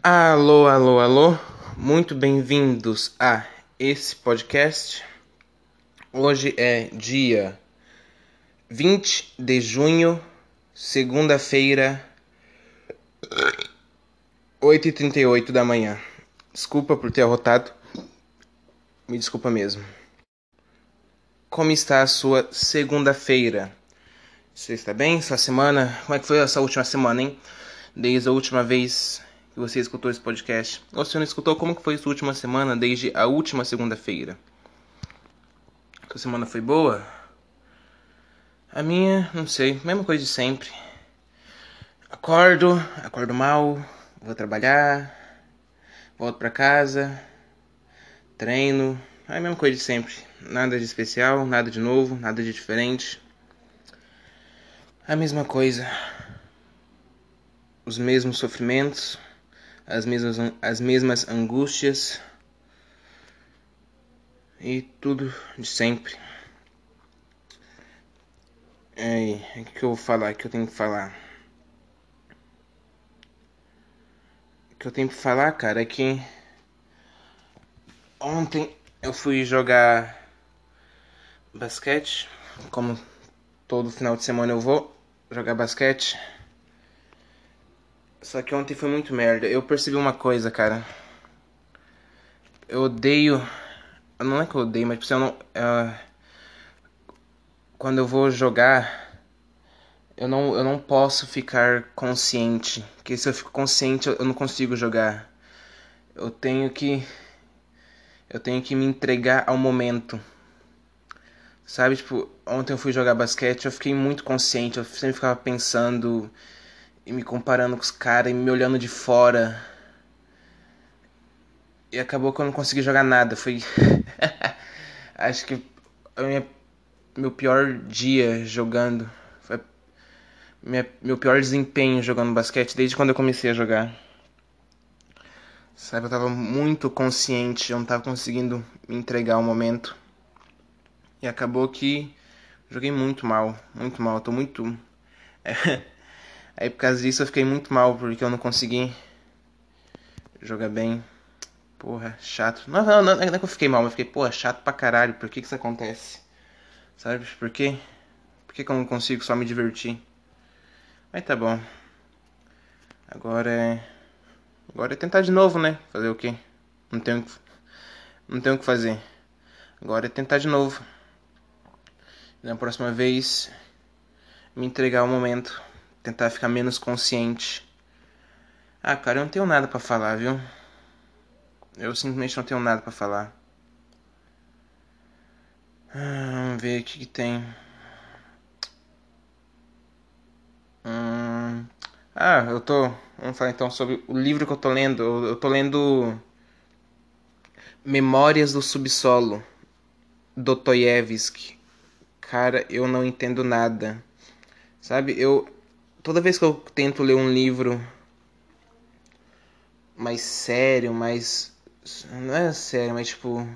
Alô, alô, alô, muito bem-vindos a esse podcast. Hoje é dia 20 de junho, segunda-feira, 8h38 da manhã. Desculpa por ter arrotado, me desculpa mesmo. Como está a sua segunda-feira? Você está bem? Sua semana? Como é que foi essa última semana, hein? Desde a última vez que você escutou esse podcast. Ou se não escutou, como que foi sua última semana desde a última segunda-feira? Sua semana foi boa? A minha, não sei, mesma coisa de sempre. Acordo, acordo mal, vou trabalhar, volto para casa, treino, é a mesma coisa de sempre. Nada de especial, nada de novo, nada de diferente. A mesma coisa. Os mesmos sofrimentos, as mesmas, as mesmas angústias e tudo de sempre. É, o que eu vou falar? O que eu tenho que falar? O que eu tenho que falar, cara, é que ontem eu fui jogar basquete, como todo final de semana eu vou jogar basquete. Só que ontem foi muito merda. Eu percebi uma coisa, cara. Eu odeio. Não é que eu odeio, mas tipo, eu não. Uh, quando eu vou jogar, eu não, eu não posso ficar consciente. Porque se eu fico consciente, eu não consigo jogar. Eu tenho que. Eu tenho que me entregar ao momento. Sabe, tipo, ontem eu fui jogar basquete, eu fiquei muito consciente, eu sempre ficava pensando e me comparando com os caras e me olhando de fora. E acabou que eu não consegui jogar nada. Foi. Acho que minha, meu pior dia jogando. Foi minha, meu pior desempenho jogando basquete desde quando eu comecei a jogar. Sabe, eu tava muito consciente, eu não tava conseguindo me entregar ao momento. E acabou que joguei muito mal, muito mal. Eu tô muito. Aí por causa disso eu fiquei muito mal, porque eu não consegui jogar bem. Porra, chato. Não, não, não, não é que eu fiquei mal, mas fiquei, porra, chato pra caralho. Por que que isso acontece? Sabe? Por quê? Por que, que eu não consigo só me divertir? Mas tá bom. Agora é. Agora é tentar de novo, né? Fazer o quê? Não tenho, não tenho o que fazer. Agora é tentar de novo. Na próxima vez, me entregar ao momento tentar ficar menos consciente. Ah, cara, eu não tenho nada para falar, viu? Eu simplesmente não tenho nada para falar. Ah, vamos ver o que, que tem. Hum... Ah, eu tô. Vamos falar então sobre o livro que eu tô lendo. Eu, eu tô lendo. Memórias do Subsolo, Dostoiévski. Cara, eu não entendo nada. Sabe, eu toda vez que eu tento ler um livro mais sério, mais. Não é sério, mas tipo.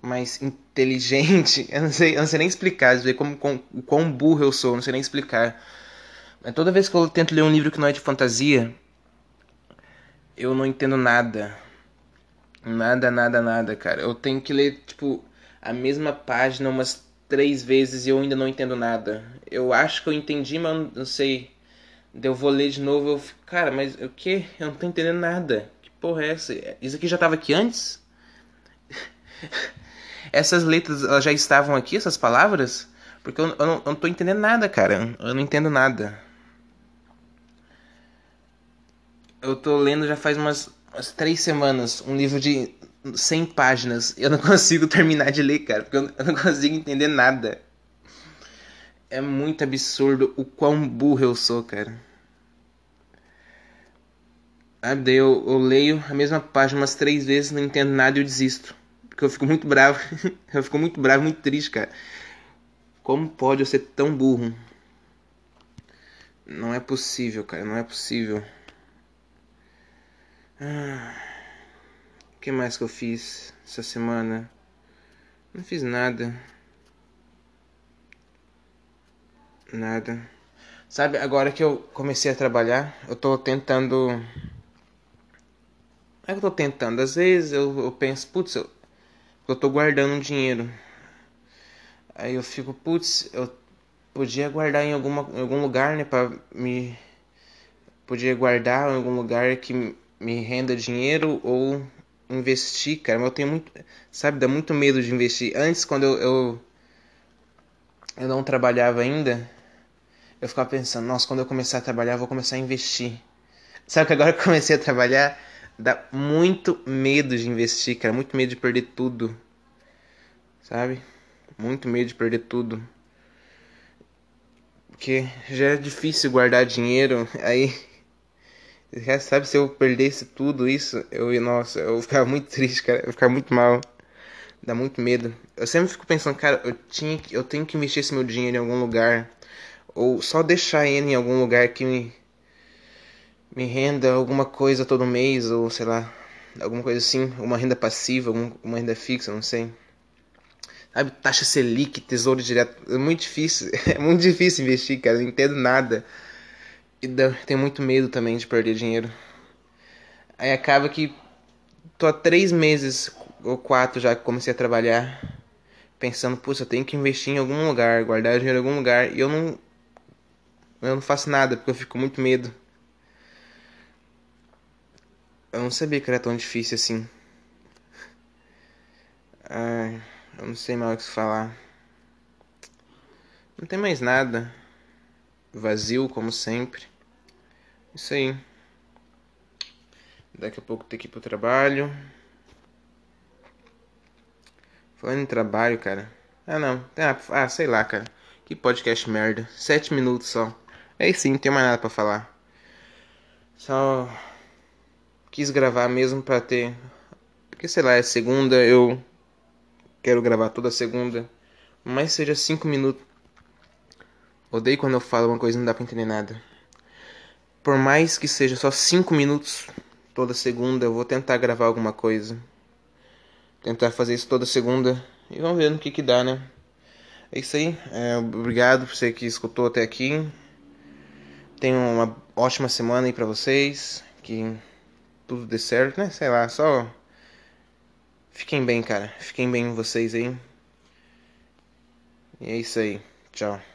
Mais inteligente. Eu não sei, eu não sei nem explicar, ver como, como, o quão burro eu sou, não sei nem explicar. Mas toda vez que eu tento ler um livro que não é de fantasia, eu não entendo nada. Nada, nada, nada, cara. Eu tenho que ler, tipo, a mesma página umas três vezes e eu ainda não entendo nada. Eu acho que eu entendi, mas não sei. Eu vou ler de novo eu fico, cara, mas o que? Eu não tô entendendo nada. Que porra é essa? Isso aqui já tava aqui antes? Essas letras elas já estavam aqui, essas palavras? Porque eu, eu, não, eu não tô entendendo nada, cara. Eu não entendo nada. Eu tô lendo já faz umas, umas três semanas um livro de 100 páginas. Eu não consigo terminar de ler, cara, porque eu não consigo entender nada. É muito absurdo o quão burro eu sou, cara. Sabe, daí eu, eu leio a mesma página umas três vezes, não entendo nada e eu desisto. Porque eu fico muito bravo. eu fico muito bravo, muito triste, cara. Como pode eu ser tão burro? Não é possível, cara, não é possível. Ah que mais que eu fiz essa semana? Não fiz nada. Nada. Sabe, agora que eu comecei a trabalhar, eu tô tentando é que eu tô tentando. Às vezes eu, eu penso, putz, eu, eu tô guardando um dinheiro. Aí eu fico, putz, eu podia guardar em, alguma, em algum lugar, né? Pra me. Podia guardar em algum lugar que me renda dinheiro ou investir, cara. Mas eu tenho muito. Sabe, dá muito medo de investir. Antes, quando eu, eu, eu não trabalhava ainda, eu ficava pensando, nossa, quando eu começar a trabalhar, eu vou começar a investir. Sabe que agora que eu comecei a trabalhar, dá muito medo de investir, cara. Muito medo de perder tudo. Sabe? Muito medo de perder tudo. Porque já é difícil guardar dinheiro. Aí. Sabe, se eu perdesse tudo isso, eu nossa, eu ficava muito triste, cara. Eu ficava muito mal. Dá muito medo. Eu sempre fico pensando, cara, eu, tinha, eu tenho que investir esse meu dinheiro em algum lugar. Ou só deixar ele em algum lugar que me me renda alguma coisa todo mês, ou sei lá, alguma coisa assim, uma renda passiva, uma renda fixa, não sei. Sabe, taxa Selic, tesouro direto, é muito difícil, é muito difícil investir, cara, não entendo nada. E tenho muito medo também de perder dinheiro. Aí acaba que tô há três meses ou quatro já que comecei a trabalhar, pensando, puxa, eu tenho que investir em algum lugar, guardar dinheiro em algum lugar, e eu não, eu não faço nada, porque eu fico muito medo. Eu não sabia que era tão difícil assim. Ai, eu não sei mais o que falar. Não tem mais nada. Vazio, como sempre. Isso aí. Daqui a pouco tem que ir pro trabalho. Falando em trabalho, cara. Ah, não. Ah, ah, sei lá, cara. Que podcast merda. Sete minutos só. É sim, não tem mais nada pra falar. Só quis gravar mesmo para ter. Porque sei lá, é segunda, eu quero gravar toda segunda. Mas seja cinco minutos. Odeio quando eu falo uma coisa e não dá pra entender nada. Por mais que seja só cinco minutos toda segunda, eu vou tentar gravar alguma coisa. Tentar fazer isso toda segunda. E vamos ver no que que dá, né? É isso aí. É, obrigado por você que escutou até aqui. Tenham uma ótima semana aí pra vocês. Que tudo dê certo, né? Sei lá, só. Fiquem bem, cara. Fiquem bem vocês aí. E é isso aí. Tchau.